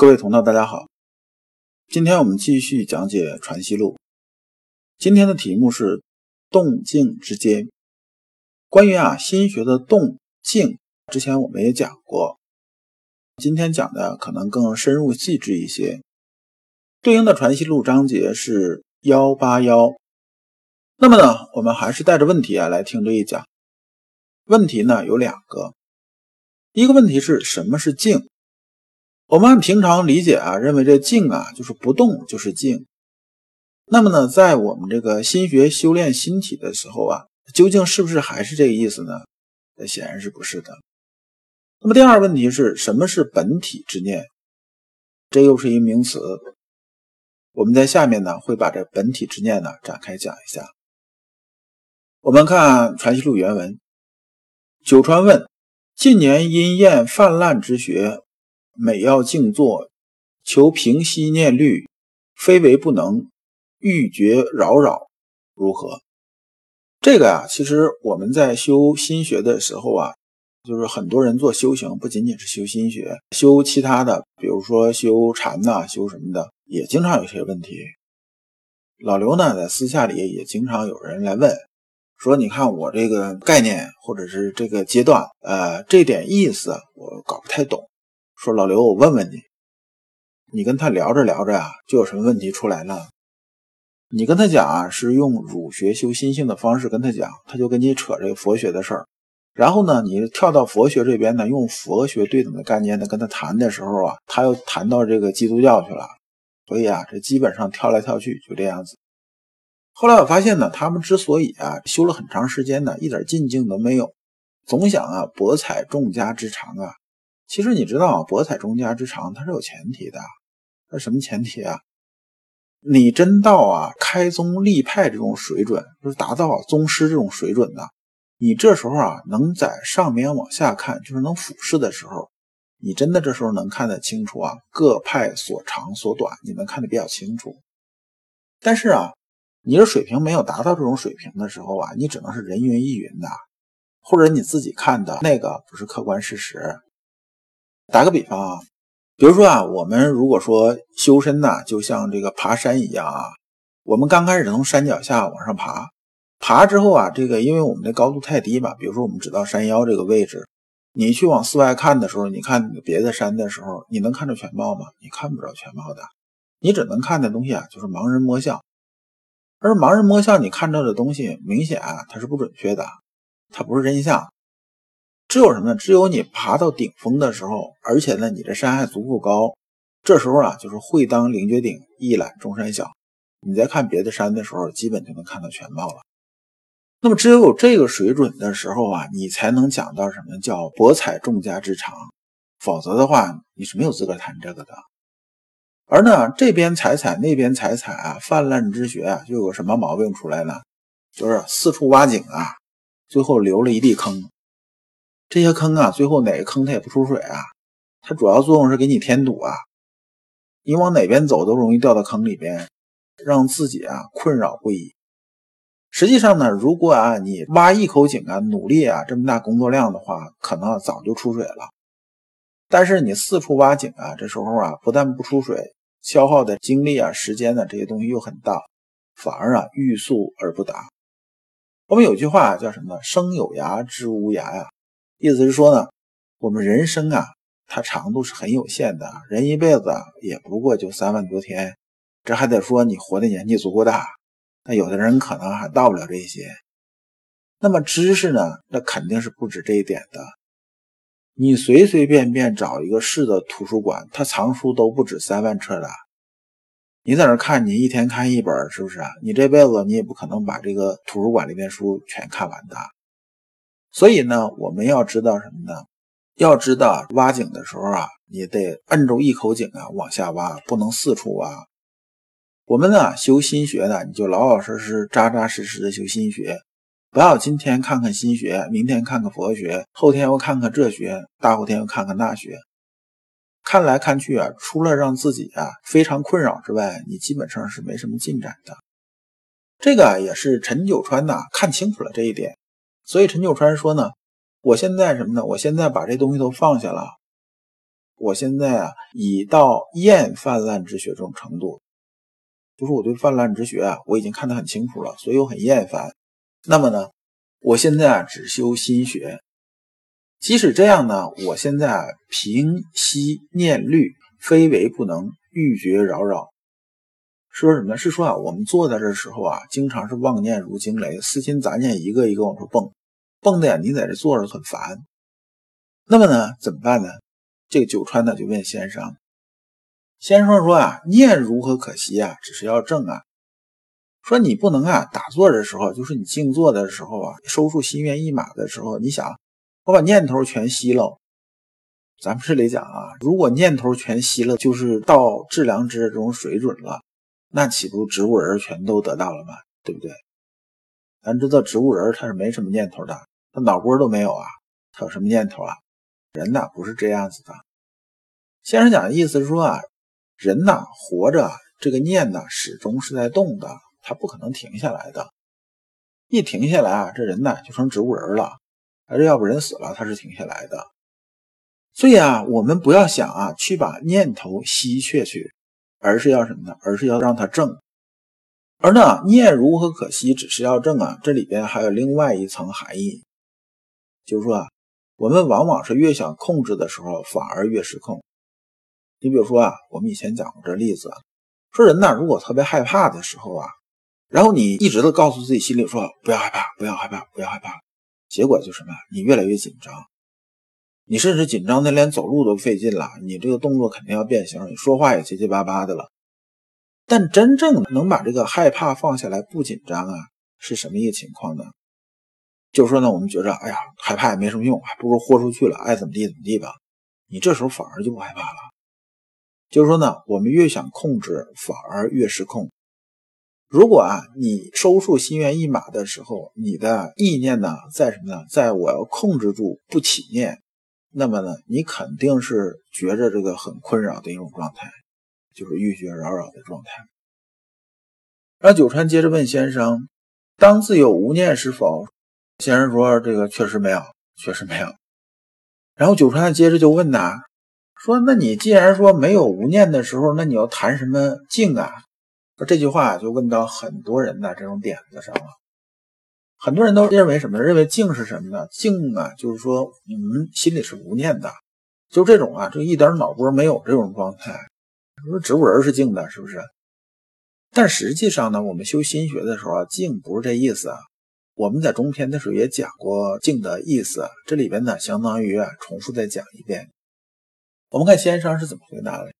各位同道，大家好。今天我们继续讲解《传习录》，今天的题目是动静之间。关于啊心学的动静，之前我们也讲过，今天讲的可能更深入细致一些。对应的《传习录》章节是幺八幺。那么呢，我们还是带着问题啊来听这一讲。问题呢有两个，一个问题是什么是静？我们按平常理解啊，认为这静啊就是不动就是静。那么呢，在我们这个心学修炼心体的时候啊，究竟是不是还是这个意思呢？那显然是不是的。那么第二个问题是什么是本体之念？这又是一名词。我们在下面呢会把这本体之念呢展开讲一下。我们看《传习录》原文：九川问，近年因厌泛滥之学。每要静坐，求平息念虑，非为不能，欲绝扰扰，如何？这个呀，其实我们在修心学的时候啊，就是很多人做修行，不仅仅是修心学，修其他的，比如说修禅呐，修什么的，也经常有些问题。老刘呢，在私下里也经常有人来问，说：“你看我这个概念，或者是这个阶段，呃，这点意思我搞不太懂。”说老刘，我问问你，你跟他聊着聊着啊，就有什么问题出来了？你跟他讲啊，是用儒学修心性的方式跟他讲，他就跟你扯这个佛学的事儿。然后呢，你跳到佛学这边呢，用佛学对等的概念呢跟他谈的时候啊，他又谈到这个基督教去了。所以啊，这基本上跳来跳去就这样子。后来我发现呢，他们之所以啊修了很长时间呢，一点进境都没有，总想啊博采众家之长啊。其实你知道，博采众家之长，它是有前提的。那什么前提啊？你真到啊开宗立派这种水准，就是达到宗师这种水准的，你这时候啊能在上面往下看，就是能俯视的时候，你真的这时候能看得清楚啊各派所长所短，你能看得比较清楚。但是啊，你的水平没有达到这种水平的时候啊，你只能是人云亦云的，或者你自己看的那个不是客观事实。打个比方啊，比如说啊，我们如果说修身呐，就像这个爬山一样啊，我们刚开始从山脚下往上爬，爬之后啊，这个因为我们的高度太低嘛，比如说我们只到山腰这个位置，你去往四外看的时候，你看别的山的时候，你能看着全貌吗？你看不着全貌的，你只能看的东西啊，就是盲人摸象，而盲人摸象，你看到的东西明显啊，它是不准确的，它不是真相。只有什么呢？只有你爬到顶峰的时候，而且呢，你这山还足够高，这时候啊，就是会当凌绝顶，一览众山小。你在看别的山的时候，基本就能看到全貌了。那么，只有有这个水准的时候啊，你才能讲到什么叫博采众家之长，否则的话，你是没有资格谈这个的。而呢，这边采采，那边采采啊，泛滥之学啊，就有什么毛病出来呢？就是四处挖井啊，最后留了一地坑。这些坑啊，最后哪个坑它也不出水啊，它主要作用是给你添堵啊，你往哪边走都容易掉到坑里边，让自己啊困扰不已。实际上呢，如果啊你挖一口井啊，努力啊这么大工作量的话，可能早就出水了。但是你四处挖井啊，这时候啊不但不出水，消耗的精力啊、时间呢这些东西又很大，反而啊欲速而不达。我们有句话叫什么？生有涯，知无涯呀。意思是说呢，我们人生啊，它长度是很有限的，人一辈子也不过就三万多天，这还得说你活的年纪足够大，那有的人可能还到不了这些。那么知识呢，那肯定是不止这一点的。你随随便便找一个市的图书馆，它藏书都不止三万册的。你在那看，你一天看一本，是不是啊？你这辈子你也不可能把这个图书馆里面书全看完的。所以呢，我们要知道什么呢？要知道挖井的时候啊，你得摁住一口井啊往下挖，不能四处挖。我们呢修心学的，你就老老实实、扎扎实实的修心学，不要今天看看心学，明天看看佛学，后天又看看这学，大后天又看看那学。看来看去啊，除了让自己啊非常困扰之外，你基本上是没什么进展的。这个也是陈九川呐看清楚了这一点，所以陈九川说呢。我现在什么呢？我现在把这东西都放下了。我现在啊，已到厌泛滥之学这种程度，就是我对泛滥之学啊，我已经看得很清楚了，所以我很厌烦。那么呢，我现在啊，只修心学。即使这样呢，我现在啊，平息念虑，非为不能，欲绝扰扰。说什么？是说啊，我们坐在这时候啊，经常是妄念如惊雷，私心杂念一个一个往出蹦。蹦的呀，你在这坐着很烦。那么呢，怎么办呢？这个九川呢就问先生，先生说啊，念如何可惜啊？只是要正啊。说你不能啊，打坐的时候，就是你静坐的时候啊，收束心猿意马的时候，你想，我把念头全吸了。咱们这里讲啊，如果念头全吸了，就是到致良知这种水准了，那岂不植物人全都得到了吗？对不对？咱知道植物人他是没什么念头的。他脑波都没有啊，他有什么念头啊？人呐不是这样子的。先生讲的意思是说啊，人呐活着，这个念呐始终是在动的，他不可能停下来的。一停下来啊，这人呐就成植物人了，还是要不人死了，他是停下来的。所以啊，我们不要想啊去把念头吸却去，而是要什么呢？而是要让它正。而呢，念如何可惜？只是要正啊，这里边还有另外一层含义。就是说啊，我们往往是越想控制的时候，反而越失控。你比如说啊，我们以前讲过这例子，说人呢，如果特别害怕的时候啊，然后你一直都告诉自己心里说不要害怕，不要害怕，不要害怕，结果就什么？你越来越紧张，你甚至紧张的连走路都费劲了，你这个动作肯定要变形，你说话也结结巴巴的了。但真正能把这个害怕放下来，不紧张啊，是什么一个情况呢？就是说呢，我们觉着，哎呀，害怕也没什么用，还不如豁出去了，爱怎么地怎么地吧。你这时候反而就不害怕了。就是说呢，我们越想控制，反而越失控。如果啊，你收束心猿意马的时候，你的意念呢，在什么呢？在我要控制住不起念，那么呢，你肯定是觉着这个很困扰的一种状态，就是欲绝扰扰的状态。然后九川接着问先生：“当自有无念是否？”先生说：“这个确实没有，确实没有。”然后九川接着就问呐：“说那你既然说没有无念的时候，那你要谈什么静啊？”说这句话就问到很多人的这种点子上了。很多人都认为什么？认为静是什么呢？静啊，就是说你们心里是无念的，就这种啊，就一点脑波没有这种状态。说植物人是静的，是不是？但实际上呢，我们修心学的时候啊，静不是这意思啊。我们在中篇的时候也讲过静的意思，这里边呢相当于啊重复再讲一遍。我们看先生是怎么回答的。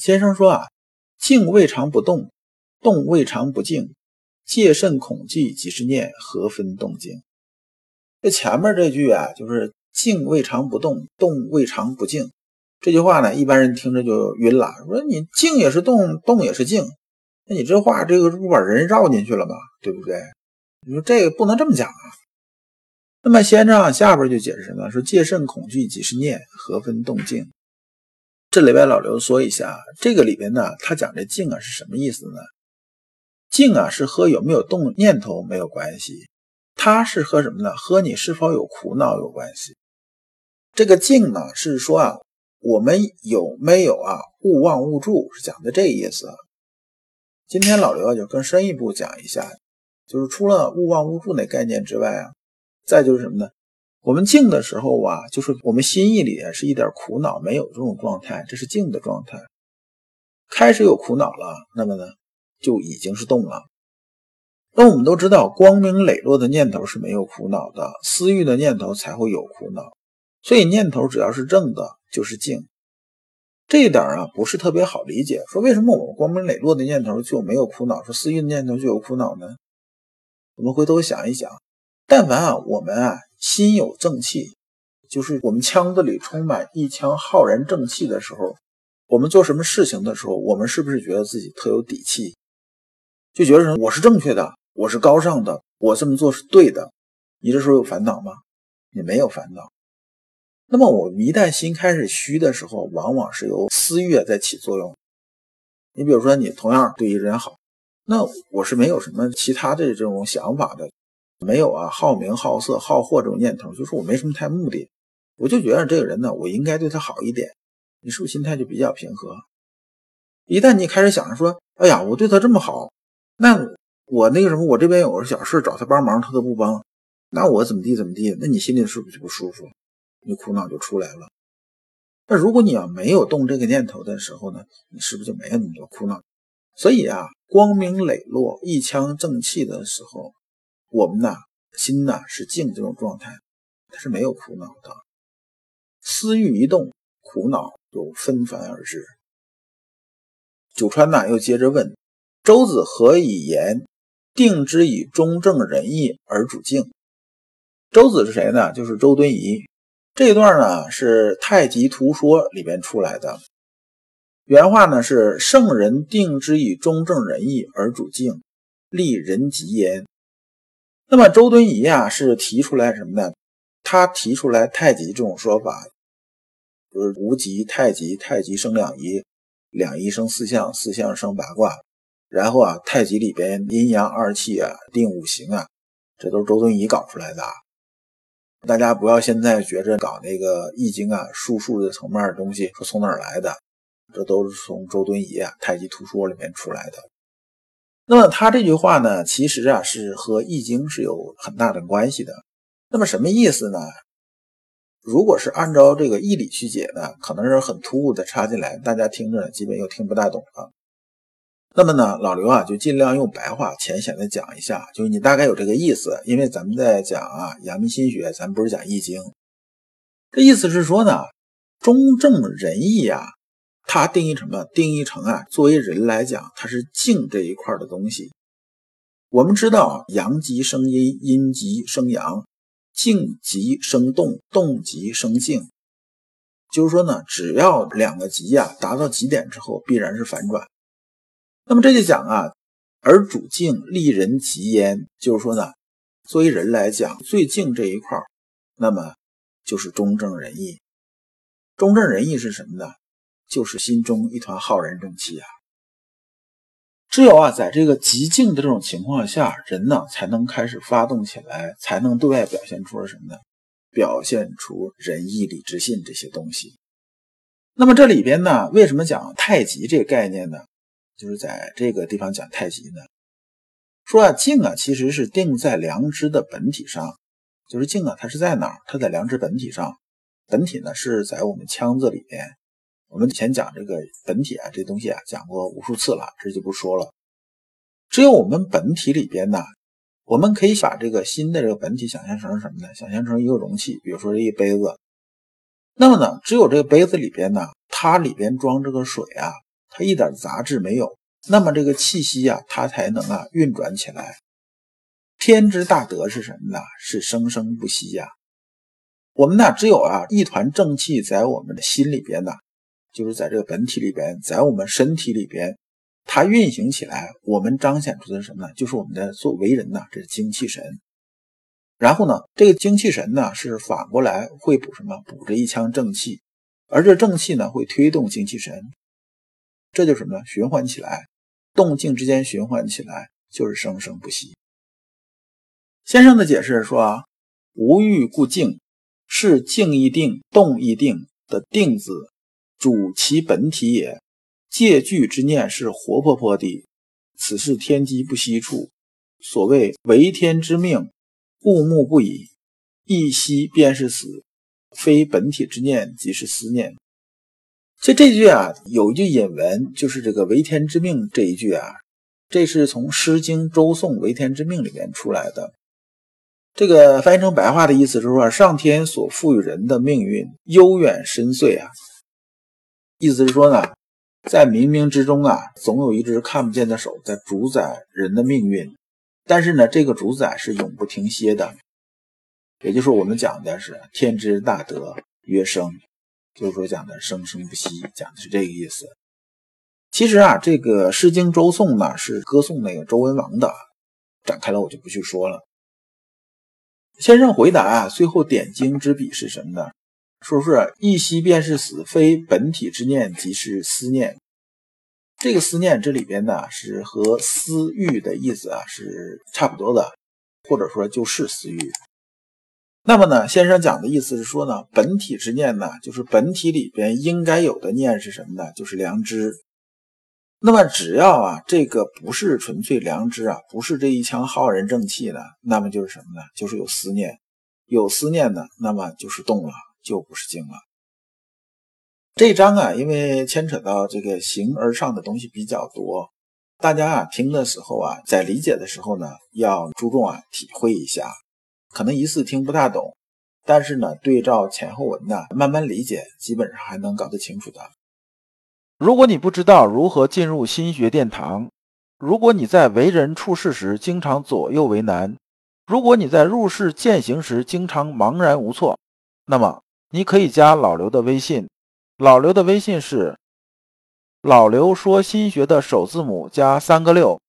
先生说啊，静未尝不动，动未尝不静，戒慎恐惧即是念，何分动静？这前面这句啊，就是静未尝不动，动未尝不静。这句话呢，一般人听着就晕了，说你静也是动，动也是静，那你这话这个不把人绕进去了吗？对不对？你说这个不能这么讲啊。那么先生下边就解释什么？说戒慎恐惧即是念，何分动静？这里边老刘说一下，这个里边呢，他讲这静啊是什么意思呢？静啊是和有没有动念头没有关系，它是和什么呢？和你是否有苦恼有关系。这个静呢是说啊，我们有没有啊勿忘勿助，是讲的这意思。今天老刘就更深一步讲一下。就是除了勿忘勿助那概念之外啊，再就是什么呢？我们静的时候啊，就是我们心意里是一点苦恼没有这种状态，这是静的状态。开始有苦恼了，那么呢，就已经是动了。那我们都知道，光明磊落的念头是没有苦恼的，私欲的念头才会有苦恼。所以念头只要是正的，就是静。这一点啊，不是特别好理解。说为什么我们光明磊落的念头就没有苦恼，说私欲的念头就有苦恼呢？我们回头想一想，但凡啊，我们啊心有正气，就是我们腔子里充满一腔浩然正气的时候，我们做什么事情的时候，我们是不是觉得自己特有底气？就觉得我是正确的，我是高尚的，我这么做是对的。你这时候有烦恼吗？你没有烦恼。那么我们一旦心开始虚的时候，往往是由私欲在起作用。你比如说，你同样对一个人好，那我是没有什么其他的这种想法的，没有啊好名好色好货这种念头，就是我没什么太目的，我就觉得这个人呢，我应该对他好一点。你是不是心态就比较平和？一旦你开始想着说，哎呀，我对他这么好，那我那个什么，我这边有个小事找他帮忙，他都不帮，那我怎么地怎么地？那你心里是不是就不舒服？你苦恼就出来了。那如果你要没有动这个念头的时候呢，你是不是就没有那么多苦恼？所以啊，光明磊落、一腔正气的时候，我们呢心呢是静这种状态，它是没有苦恼的。思欲一动，苦恼就纷繁而至。九川呢又接着问：周子何以言定之以中正仁义而主静？周子是谁呢？就是周敦颐。这段呢是《太极图说》里边出来的，原话呢是“圣人定之以中正仁义而主静，立人吉焉”。那么周敦颐啊是提出来什么呢？他提出来太极这种说法，就是无极太极，太极生两仪，两仪生四象，四象生八卦。然后啊，太极里边阴阳二气啊，定五行啊，这都是周敦颐搞出来的。大家不要现在觉着搞那个易经啊、术数的层面的东西，说从哪儿来的？这都是从周敦颐啊《太极图说》里面出来的。那么他这句话呢，其实啊是和易经是有很大的关系的。那么什么意思呢？如果是按照这个义理去解呢，可能是很突兀的插进来，大家听着基本又听不大懂了。那么呢，老刘啊，就尽量用白话浅显的讲一下，就是你大概有这个意思。因为咱们在讲啊阳明心学，咱不是讲易经。这意思是说呢，中正仁义啊，它定义什么？定义成啊，作为人来讲，它是静这一块的东西。我们知道，阳极生阴，阴极生阳，静极生动，动极生静。就是说呢，只要两个极啊达到极点之后，必然是反转。那么这就讲啊，而主静立人极焉，就是说呢，作为人来讲，最静这一块那么就是中正仁义。中正仁义是什么呢？就是心中一团浩然正气啊。只有啊，在这个极静的这种情况下，人呢才能开始发动起来，才能对外表现出了什么呢？表现出仁义礼智信这些东西。那么这里边呢，为什么讲太极这个概念呢？就是在这个地方讲太极呢，说啊静啊其实是定在良知的本体上，就是静啊它是在哪儿？它在良知本体上，本体呢是在我们腔子里边。我们以前讲这个本体啊这东西啊讲过无数次了，这就不说了。只有我们本体里边呢，我们可以把这个新的这个本体想象成什么呢？想象成一个容器，比如说这一杯子。那么呢，只有这个杯子里边呢，它里边装这个水啊。它一点杂质没有，那么这个气息呀，它才能啊运转起来。天之大德是什么呢？是生生不息呀。我们呢，只有啊一团正气在我们的心里边呢，就是在这个本体里边，在我们身体里边，它运行起来，我们彰显出的是什么呢？就是我们的做为人呐，这是精气神。然后呢，这个精气神呢，是反过来会补什么？补着一腔正气，而这正气呢，会推动精气神。这就是什么呢？循环起来，动静之间循环起来，就是生生不息。先生的解释说啊，无欲故静，是静亦定，动亦定的定字，主其本体也。借据之念是活泼泼的，此是天机不息处。所谓为天之命，故目不已，一息便是死，非本体之念，即是思念。这这句啊，有一句引文，就是这个“为天之命”这一句啊，这是从《诗经·周颂·为天之命》里面出来的。这个翻译成白话的意思是说，上天所赋予人的命运悠远深邃啊，意思是说呢，在冥冥之中啊，总有一只看不见的手在主宰人的命运，但是呢，这个主宰是永不停歇的。也就是我们讲的是天之大德曰生，就是说讲的生生不息，讲的是这个意思。其实啊，这个《诗经·周颂》呢是歌颂那个周文王的，展开了我就不去说了。先生回答啊，最后点睛之笔是什么呢？说是一息便是死，非本体之念，即是思念。这个思念这里边呢，是和私欲的意思啊是差不多的，或者说就是私欲。那么呢，先生讲的意思是说呢，本体之念呢，就是本体里边应该有的念是什么呢？就是良知。那么只要啊，这个不是纯粹良知啊，不是这一腔浩然正气呢，那么就是什么呢？就是有思念，有思念呢，那么就是动了，就不是经了。这一章啊，因为牵扯到这个形而上的东西比较多，大家啊听的时候啊，在理解的时候呢，要注重啊体会一下，可能一次听不大懂，但是呢，对照前后文呢，慢慢理解，基本上还能搞得清楚的。如果你不知道如何进入心学殿堂，如果你在为人处事时经常左右为难，如果你在入世践行时经常茫然无措，那么你可以加老刘的微信。老刘的微信是老刘说心学的首字母加三个六。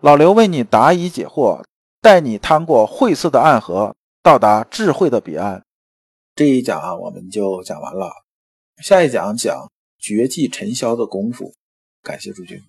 老刘为你答疑解惑，带你趟过晦涩的暗河，到达智慧的彼岸。这一讲啊，我们就讲完了。下一讲讲。绝技尘嚣的功夫，感谢诸君。